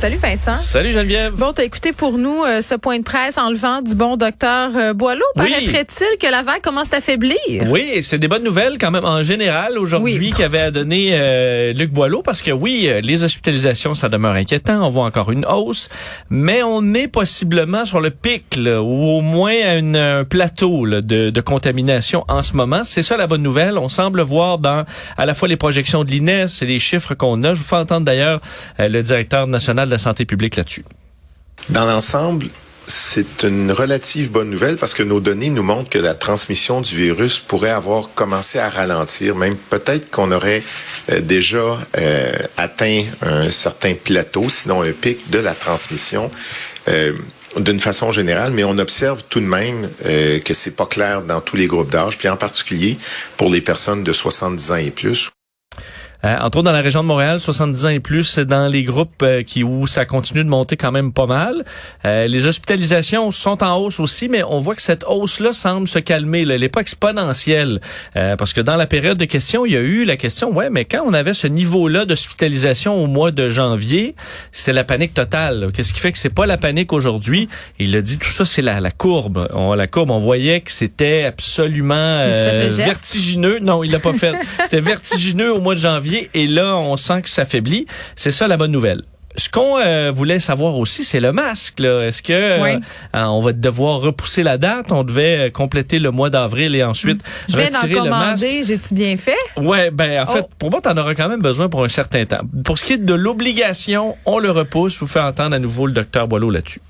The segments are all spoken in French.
Salut Vincent. Salut Geneviève. Bon, t'as écouté pour nous euh, ce point de presse enlevant du bon docteur euh, Boileau. Oui. Paraîtrait-il que la vague commence à faiblir? Oui, c'est des bonnes nouvelles quand même en général aujourd'hui Oui. qu'avait à donner euh, Luc Boileau parce que oui, euh, les hospitalisations ça demeure inquiétant, on voit encore une hausse, mais on est possiblement sur le pic là, ou au moins à une- un plateau là, de, de contamination en ce moment. C'est ça la bonne nouvelle. On semble voir dans à la fois les projections de l'INES et les chiffres qu'on a. Je vous fais entendre d'ailleurs euh, le directeur national de la santé publique là-dessus. Dans l'ensemble, c'est une relative bonne nouvelle parce que nos données nous montrent que la transmission du virus pourrait avoir commencé à ralentir, même peut-être qu'on aurait euh, déjà euh, atteint un certain plateau, sinon un pic de la transmission. euh, d'une façon générale, mais on observe tout de même euh, que c'est pas clair dans tous les groupes d'âge, puis en particulier pour les personnes de 70 ans et plus, Euh, entre autres, dans la région de Montréal, 70 ans et plus, c'est dans les groupes euh, qui où ça continue de monter quand même pas mal. Euh, les hospitalisations sont en hausse aussi, mais on voit que cette hausse-là semble se calmer. Là. Elle n'est pas exponentielle. Euh, parce que dans la période de questions, il y a eu la question, ouais, mais quand on avait ce niveau-là d'hospitalisation au mois de janvier, c'était la panique totale. Qu'est-ce qui fait que c'est pas la panique aujourd'hui? Il a dit, tout ça, c'est la, la courbe. On, la courbe, on voyait que c'était absolument euh, vertigineux. Non, il l'a pas fait. C'était vertigineux au mois de janvier et là, on sent que ça faiblit. C'est ça la bonne nouvelle. Ce qu'on euh, voulait savoir aussi, c'est le masque. Est-ce que euh, Oui. euh, on va devoir repousser la date? On devait euh, compléter le mois d'avril et ensuite Je retirer le masque. J'ai-tu bien fait? Ouais, ben en fait, Oh. pour moi, t'en auras quand même besoin pour un certain temps. Pour ce qui est de l'obligation, on le repousse. Je vous fais entendre à nouveau le docteur Boileau là-dessus.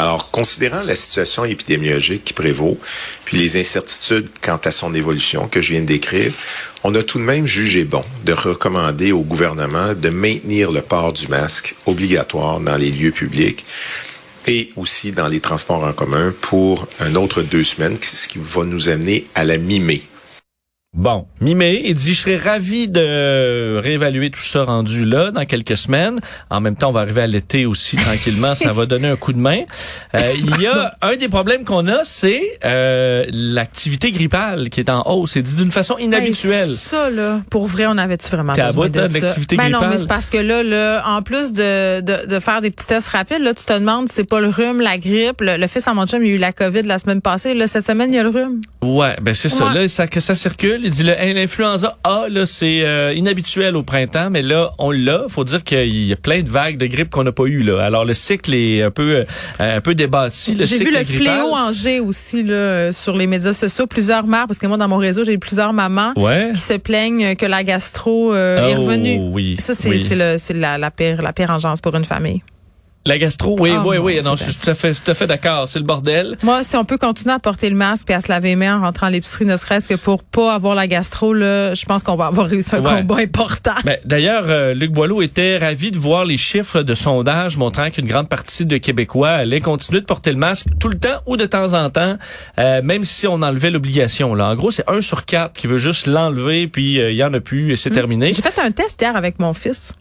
Alors, considérant la situation épidémiologique qui prévaut, puis les incertitudes quant à son évolution que je viens de décrire, on a tout de même jugé bon de recommander au gouvernement de maintenir le port du masque obligatoire dans les lieux publics et aussi dans les transports en commun pour un autre deux semaines, ce qui va nous amener à la mi-mai. Bon, mi-mai, il dit, je serais ravi de réévaluer tout ça rendu là dans quelques semaines. En même temps, on va arriver à l'été aussi tranquillement, ça va donner un coup de main. Euh, il y a un des problèmes qu'on a, c'est euh, l'activité grippale qui est en hausse. C'est dit d'une façon inhabituelle. Hey, ça, là, pour vrai, on avait-tu vraiment T'es à besoin bout, de hein, ça? de l'activité ben non, grippale? mais c'est parce que là, là, en plus de, de, de faire des petits tests rapides, là, tu te demandes si c'est pas le rhume, la grippe. Le, le fils à mon chum, il a eu la COVID la semaine passée. Là, cette semaine, il y a le rhume. Ouais, ben c'est ça. Là, ça, que ça circule. Il dit l'influenza A, là, c'est euh, inhabituel au printemps, mais là, on l'a. Faut dire qu'il y a plein de vagues de grippe qu'on n'a pas eu là. Alors le cycle est un peu, euh, un peu débattu. Le J'ai vu le grippal. fléau en G aussi là, sur les médias sociaux. Plusieurs mères, parce que moi, dans mon réseau, j'ai eu plusieurs mamans Ouais. qui se plaignent que la gastro euh, est Oh, revenue. oui, Ça, oui. c'est la, la pire la pire engeance pour une famille. La gastro, oui, Oh, oui, oui. Non, je suis tout à fait, tout à fait d'accord. C'est le bordel. Moi, si on peut continuer à porter le masque et à se laver les mains en rentrant à l'épicerie, ne serait-ce que pour pas avoir la gastro, là, je pense qu'on va avoir réussi un Ouais. combat important. Ben, D'ailleurs, euh, Luc Boileau était ravi de voir les chiffres de sondage montrant qu'une grande partie de Québécois allaient continuer de porter le masque tout le temps ou de temps en temps, euh, même si on enlevait l'obligation. Là, En gros, c'est un sur quatre qui veut juste l'enlever, puis euh, il y en a plus et c'est terminé. J'ai fait un test hier avec mon fils.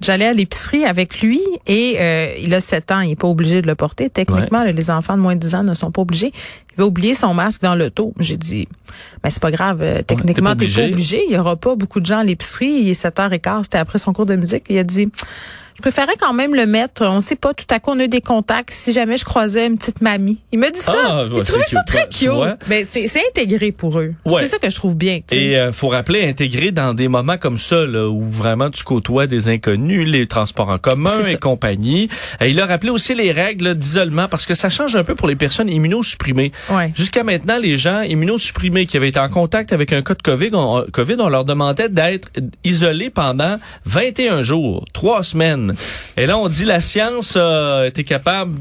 J'allais à l'épicerie avec lui et euh, il a 7 ans, il est pas obligé de le porter. Techniquement, là, les enfants de moins de 10 ans ne sont pas obligés. Il va oublier son masque dans l'auto. J'ai dit, ben c'est pas grave, euh, techniquement, t'es t'es pas obligé. Il y aura pas beaucoup de gens à l'épicerie. Il est 7h15, c'était après son cours de musique. Il a dit, je préférais quand même le mettre. On sait pas, tout à coup, on a eu des contacts. Si jamais je croisais une petite mamie. Il m'a dit ça. Ah, il trouvait ça cute, très cute. Ben, c'est intégré pour eux. Ouais. C'est ça que je trouve bien. tu sais. Et euh, faut rappeler, intégrer dans des moments comme ça, là, où vraiment tu côtoies des inconnus, les transports en commun et ça. compagnie. Euh, il a rappelé aussi les règles d'isolement parce que ça change un peu pour les personnes immunosupprimées. Ouais. Jusqu'à maintenant, les gens immunosupprimés qui avaient été en contact avec un cas de COVID, on, COVID, on leur demandait d'être isolés pendant 21 jours, trois semaines. Et là, on dit la science a été capable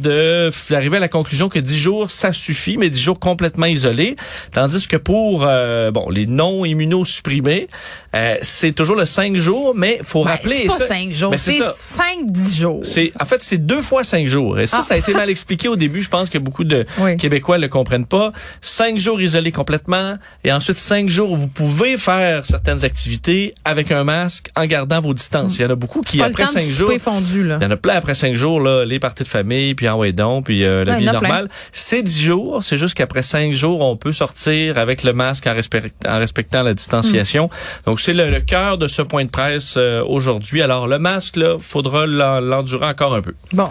d'arriver à la conclusion que 10 jours, ça suffit, mais 10 jours complètement isolés. Tandis que pour euh, bon les non immunosupprimés, euh, c'est toujours le 5 jours, mais faut Ben, rappeler c'est pas ça- cinq jours, Ben, c'est ça. cinq, dix jours. C'est en fait c'est deux fois cinq jours et ça Ah. ça a été mal expliqué au début. Je pense que beaucoup de Oui. Québécois le comprennent pas. Cinq jours isolés complètement et ensuite cinq jours où vous pouvez faire certaines activités avec un masque en gardant vos distances. Il y en a beaucoup qui Pas après temps de cinq jours est fondu, là. Il y en a plein après cinq jours, là, les parties de famille, puis en ouais donc, puis euh, la Ouais, vie normale. C'est dix jours, c'est juste qu'après cinq jours, on peut sortir avec le masque en, respect- en respectant la distanciation. Donc, c'est le, le cœur de ce point de presse euh, aujourd'hui. Alors, le masque, là, faudra l'en- l'endurer encore un peu. Bon,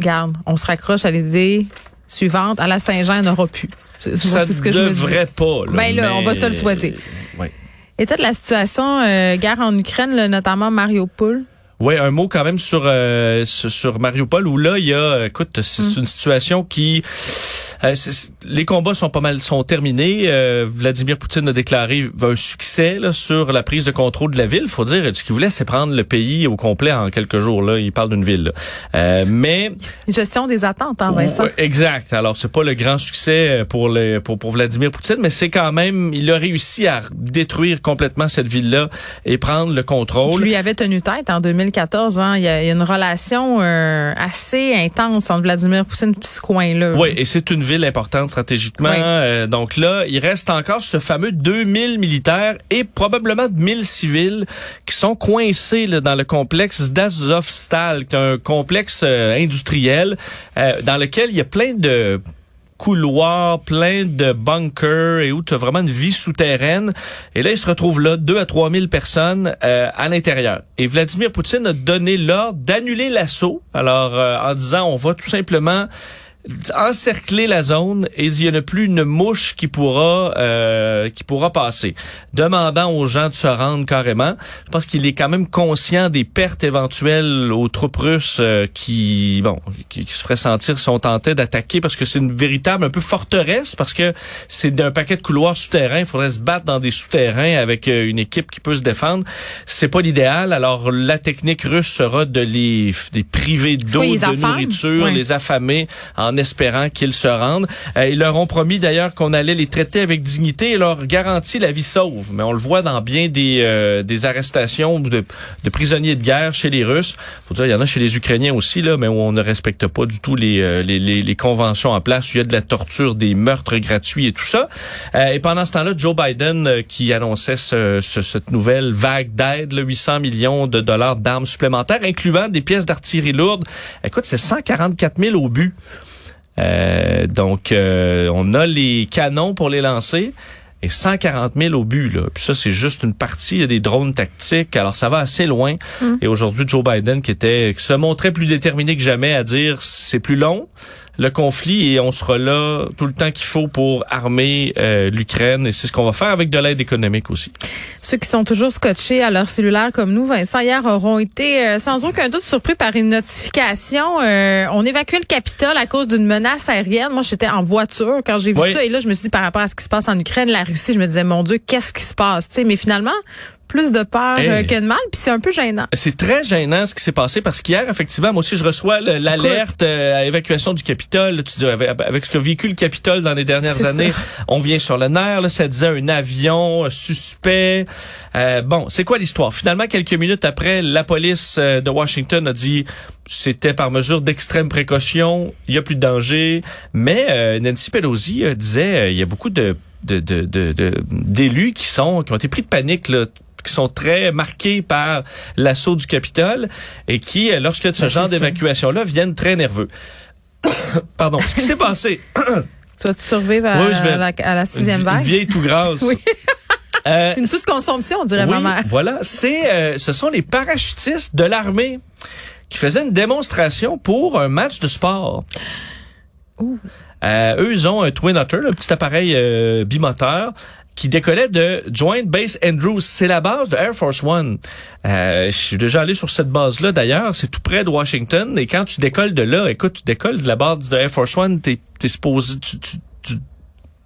garde, on se raccroche à l'idée suivante. À la Saint-Jean, il n'y aura plus. C'est ce que je me dis. devrait pas. Là, Ben là, on va se le souhaiter. Ouais. État de la situation, euh, guerre en Ukraine, là, notamment Mariupol. Oui, un mot quand même sur euh, sur, Mariupol où là il y a euh, écoute c'est Mm. une situation qui euh, les combats sont pas mal sont terminés. Euh, Vladimir Poutine a déclaré un succès là, sur la prise de contrôle de la ville. Faut dire ce qu'il voulait c'est prendre le pays au complet en quelques jours là. Il parle d'une ville. là. Euh, mais Gestion des attentes, hein, Vincent. Ouais, exact. Alors c'est pas le grand succès euh, pour le pour, pour Vladimir Poutine, mais c'est quand même il a réussi à détruire complètement cette ville là et prendre le contrôle. lui avait tenu tête en 2014. Hein. Il, y a, il y a une relation euh, assez intense entre Vladimir Poutine et ce coin-là. Oui, et c'est une ville importante stratégiquement. Oui. Euh, donc là, il reste encore ce fameux 2000 militaires et probablement 1000 civils qui sont coincés là, dans le complexe d'Azovstal, qui est un complexe euh, industriel euh, dans lequel il y a plein de couloirs, plein de bunkers et où tu as vraiment une vie souterraine. Et là, il se retrouve là, 2 à 3 000 personnes euh, à l'intérieur. Et Vladimir Poutine a donné l'ordre d'annuler l'assaut. Alors, euh, en disant, on va tout simplement encercler la zone et il n'y en a plus une mouche qui pourra euh, qui pourra passer. Demandant aux gens de se rendre carrément. Je pense qu'il est quand même conscient des pertes éventuelles aux troupes russes euh, qui bon qui, qui se feraient sentir si on tentait d'attaquer parce que c'est une véritable un peu forteresse parce que c'est d'un paquet de couloirs souterrains. Il faudrait se battre dans des souterrains avec euh, une équipe qui peut se défendre. C'est pas l'idéal. Alors la technique russe sera de les, les priver d'eau, de nourriture, les affamer en espérant qu'ils se rendent. Euh, ils leur ont promis d'ailleurs qu'on allait les traiter avec dignité et leur garantir la vie sauve. Mais on le voit dans bien des, euh, des arrestations de, de prisonniers de guerre chez les Russes. Faut dire, il y en a chez les Ukrainiens aussi, là, mais où on ne respecte pas du tout les, euh, les, les, les conventions en place. Il y a de la torture, des meurtres gratuits et tout ça. Euh, et pendant ce temps-là, Joe Biden, euh, qui annonçait ce, ce- cette nouvelle vague d'aide, là, 800 millions de dollars d'armes supplémentaires, incluant des pièces d'artillerie lourde. Écoute, c'est 144 000 au but. Euh, donc, euh, on a les canons pour les lancer et 140 000 au but. Là. Puis ça, c'est juste une partie. Il y a des drones tactiques. Alors, ça va assez loin. Et aujourd'hui, Joe Biden, qui était qui se montrait plus déterminé que jamais à dire c'est plus long le conflit et on sera là tout le temps qu'il faut pour armer euh, l'Ukraine. Et c'est ce qu'on va faire avec de l'aide économique aussi. Ceux qui sont toujours scotchés à leur cellulaire comme nous, Vincent, hier auront été euh, sans aucun doute surpris par une notification. Euh, on évacuait le Capitole à cause d'une menace aérienne. Moi, j'étais en voiture quand j'ai vu Oui. ça. Et là, je me suis dit, par rapport à ce qui se passe en Ukraine, la Russie, je me disais, mon Dieu, qu'est-ce qui se passe? Tu sais, mais finalement, plus de peur Hey. euh, que de mal. Puis c'est un peu gênant. C'est très gênant ce qui s'est passé parce qu'hier, effectivement, moi aussi, je reçois le- l'alerte euh, à évacuation du Capitole. Tu dis, avec, avec ce que vécu le Capitole dans les dernières années, ça. on vient sur le nerf. Là, ça disait un avion suspect. Euh, bon, c'est quoi l'histoire? Finalement, quelques minutes après, la police euh, de Washington a dit c'était par mesure d'extrême précaution, il y a plus de danger. Mais Nancy Pelosi disait, il y a beaucoup de de- de- de- de- d'élus qui sont qui ont été pris de panique là, qui sont très marqués par l'assaut du Capitole et qui, euh, lorsque de ce Ben, genre d'évacuation-là, viennent très nerveux. Pardon. Ce qui s'est passé, Tu survivre à, Oui, je vais- à la, à la une, sixième une vague? vieille tout grasse. Oui. Euh, Une toute consomption, on dirait oui, ma mère. Voilà, c'est euh, ce sont les parachutistes de l'armée qui faisaient une démonstration pour un match de sport. Ouh. Euh, eux, ils ont un Twin Otter, un petit appareil euh, bimoteur qui décollait de Joint Base Andrews. C'est la base de Air Force One. Euh, je suis déjà allé sur cette base-là, d'ailleurs. C'est tout près de Washington. Et quand tu décolles de là, écoute, tu décolles de la base de Air Force One, t'es, t'es supposé... tu- tu- tu-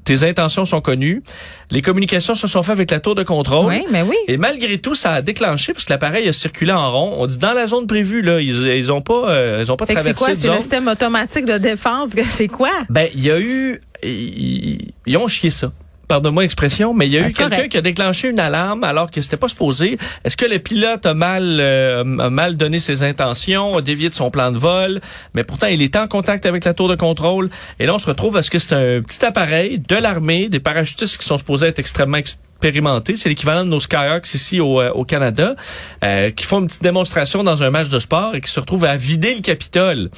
tes intentions sont connues. Les communications se sont faites avec la tour de contrôle. Oui, mais oui. Et malgré tout, ça a déclenché parce que l'appareil a circulé en rond. On dit dans la zone prévue là, ils ils ont pas euh, ils ont pas Fait que c'est traversé quoi? C'est le système automatique de défense? C'est quoi? Ben, il y a eu ils, ils ont chié ça. Pardonne-moi l'expression, mais il y a Ben, eu quelqu'un qui a déclenché une alarme alors que c'était pas supposé. Est-ce que le pilote a mal euh, a mal donné ses intentions, a dévié de son plan de vol, mais pourtant il était en contact avec la tour de contrôle. Et là on se retrouve à ce que c'est un petit appareil de l'armée, des parachutistes qui sont supposés être extrêmement ex- expérimentés. C'est l'équivalent de nos Skyhawks ici au, euh, au Canada, euh, qui font une petite démonstration dans un match de sport et qui se retrouvent à vider le Capitole.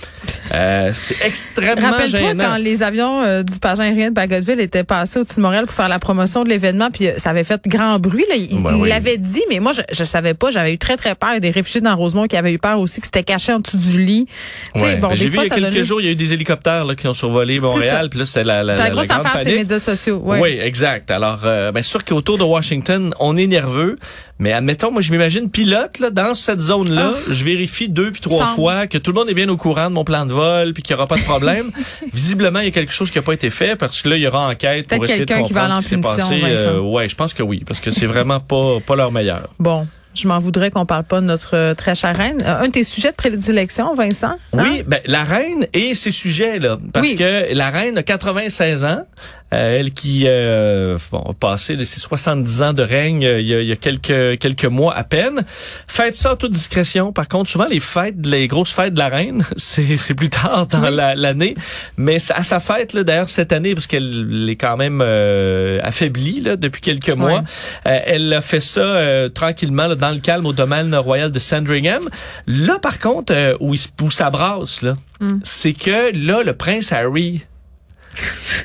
Euh, c'est extrêmement Rappelle-toi quand les avions euh, du pagin aérien de Bagotville étaient passés au-dessus de Montréal pour faire la promotion de l'événement, puis euh, ça avait fait grand bruit. Là. Il Ben oui. l'avait dit, mais moi, je, je savais pas. J'avais eu très, très peur. Il y a des réfugiés dans Rosemont qui avaient eu peur aussi, que c'était caché en dessous du lit. Ouais. bon, Ben, J'ai vu fois, il y a quelques donnait- jours, il y a eu des hélicoptères là, qui ont survolé. Montréal, puis là c'était la, la, la, la grosse affaire, ces panique. médias sociaux. Ouais. Oui, exact. Alors, euh, bien sûr qu'autour de Washington, on est nerveux, mais admettons, moi, je m'imagine pilote là, dans cette zone-là. Je vérifie deux puis trois Ah. Fois que tout le monde est bien au courant de mon plan de vol puis qu'il n'y aura pas de problème. Visiblement, il y a quelque chose qui n'a pas été fait parce que là, il y aura enquête pour essayer de qui va comprendre aller ce qui s'est passé. ouais, je pense que oui, parce que c'est vraiment pas pas leur meilleur. Bon. Je m'en voudrais qu'on parle pas de notre euh, très chère reine. Euh, Un de tes sujets de prédilection, Vincent? hein? Oui, ben, la reine et ses sujets là, parce Oui. que la reine a 96 ans, euh, elle qui euh, bon, a passé de ses 70 ans de règne euh, il y a, il y a quelques quelques mois à peine. Fête ça en toute discrétion. Par contre, souvent les fêtes, les grosses fêtes de la reine, c'est c'est plus tard dans la- l'année, mais à sa fête là d'ailleurs cette année parce qu'elle est quand même euh, affaiblie là depuis quelques mois. Euh, elle a fait ça euh, tranquillement là, dans le calme au domaine royal de Sandringham. Là, par contre, euh, où, il, se- où ça brasse, là, Hmm. c'est que là, le prince Harry,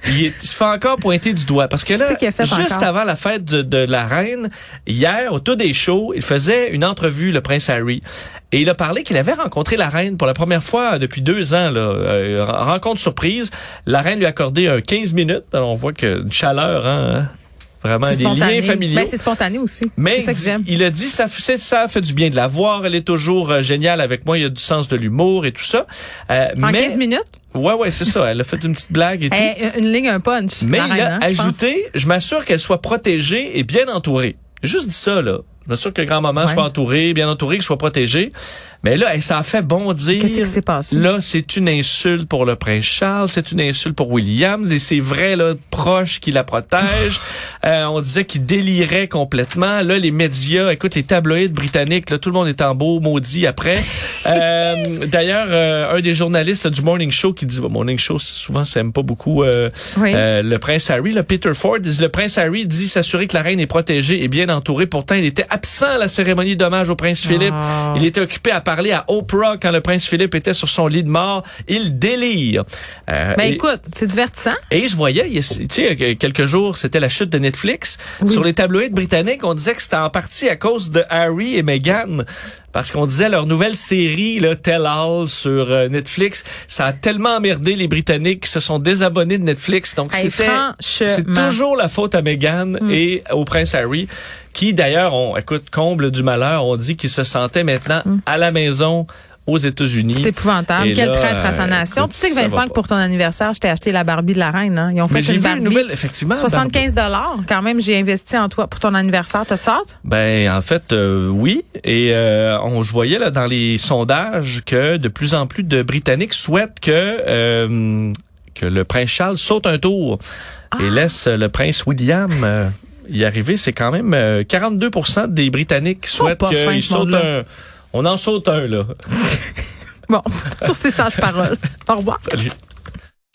il, se fait encore pointer du doigt. Parce que là, juste encore? avant la fête de, de la reine, hier, au tout des shows, il faisait une entrevue, le prince Harry. Et il a parlé qu'il avait rencontré la reine pour la première fois depuis deux ans. Là, Euh, rencontre surprise. La reine lui a accordé un 15 minutes. Alors, on voit que une chaleur, hein, vraiment, des spontané. liens familiaux. Ben, c'est spontané aussi. Mais ça que il- j'aime. il a dit ça, fait- ça fait du bien de la voir. Elle est toujours euh, géniale avec moi. Il y a du sens de l'humour et tout ça. Euh, En mais 15 minutes? ouais, ouais, c'est ça. Elle a fait une petite blague et tout. Eh, une ligne, un punch. Mais il a hein, ajouté, je m'assure qu'elle soit protégée et bien entourée. Juste dit ça là. Je m'assure que grand-maman Ouais. soit entourée, bien entourée, qu'elle soit protégée. Mais là, elle, ça a fait bondir. Qu'est-ce qui s'est passé? Là, c'est une insulte pour le prince Charles, c'est une insulte pour William. C'est vrai, là, proche qui la protège. Euh, on disait qu'il délirait complètement. Là, les médias, écoute, les tabloïds britanniques, là, tout le monde est en beau maudit après. Euh, D'ailleurs, euh, un des journalistes là, du Morning Show qui dit, bon, Morning Show, souvent, ça aime pas beaucoup euh, Oui. euh, le prince Harry, le Peter Ford, le prince Harry dit s'assurer que la reine est protégée et bien entourée. Pourtant, il était absent à la cérémonie d'hommage au prince Philippe. Ah. Il était occupé à parler à Oprah quand le prince Philippe était sur son lit de mort. Il délire. Euh, Ben écoute, c'est divertissant. et je voyais, tu sais, quelques jours, c'était la chute de Netflix. Sur les tabloïds britanniques, on disait que c'était en partie à cause de Harry et Meghan. Parce qu'on disait leur nouvelle série, là, Tell All, sur euh, Netflix, ça a tellement emmerdé les Britanniques qui se sont désabonnés de Netflix. Donc, Hey, c'était, c'est toujours la faute à Meghan et au prince Harry, qui d'ailleurs, on, écoute, comble du malheur, on dit qu'il se sentait maintenant à la maison aux États-Unis. C'est épouvantable. Et Quel là, traître à sa euh, nation. écoute, tu sais que Vincent, pour ton anniversaire, je t'ai acheté la Barbie de la reine. Hein? Ils ont fait une vu Barbie. une nouvelle, effectivement. 75 dollars. Quand même, j'ai investi en toi pour ton anniversaire. T'as hâte? Ben en fait euh, oui et euh, on je voyais là dans les sondages que de plus en plus de Britanniques souhaitent que euh, que le prince Charles saute un tour Ah. et laisse le prince William euh, y arriver. C'est quand même euh, 42% des Britanniques souhaitent qu'il saute un. On en saute un là. Bon, sur ces sages paroles. Au revoir. Salut.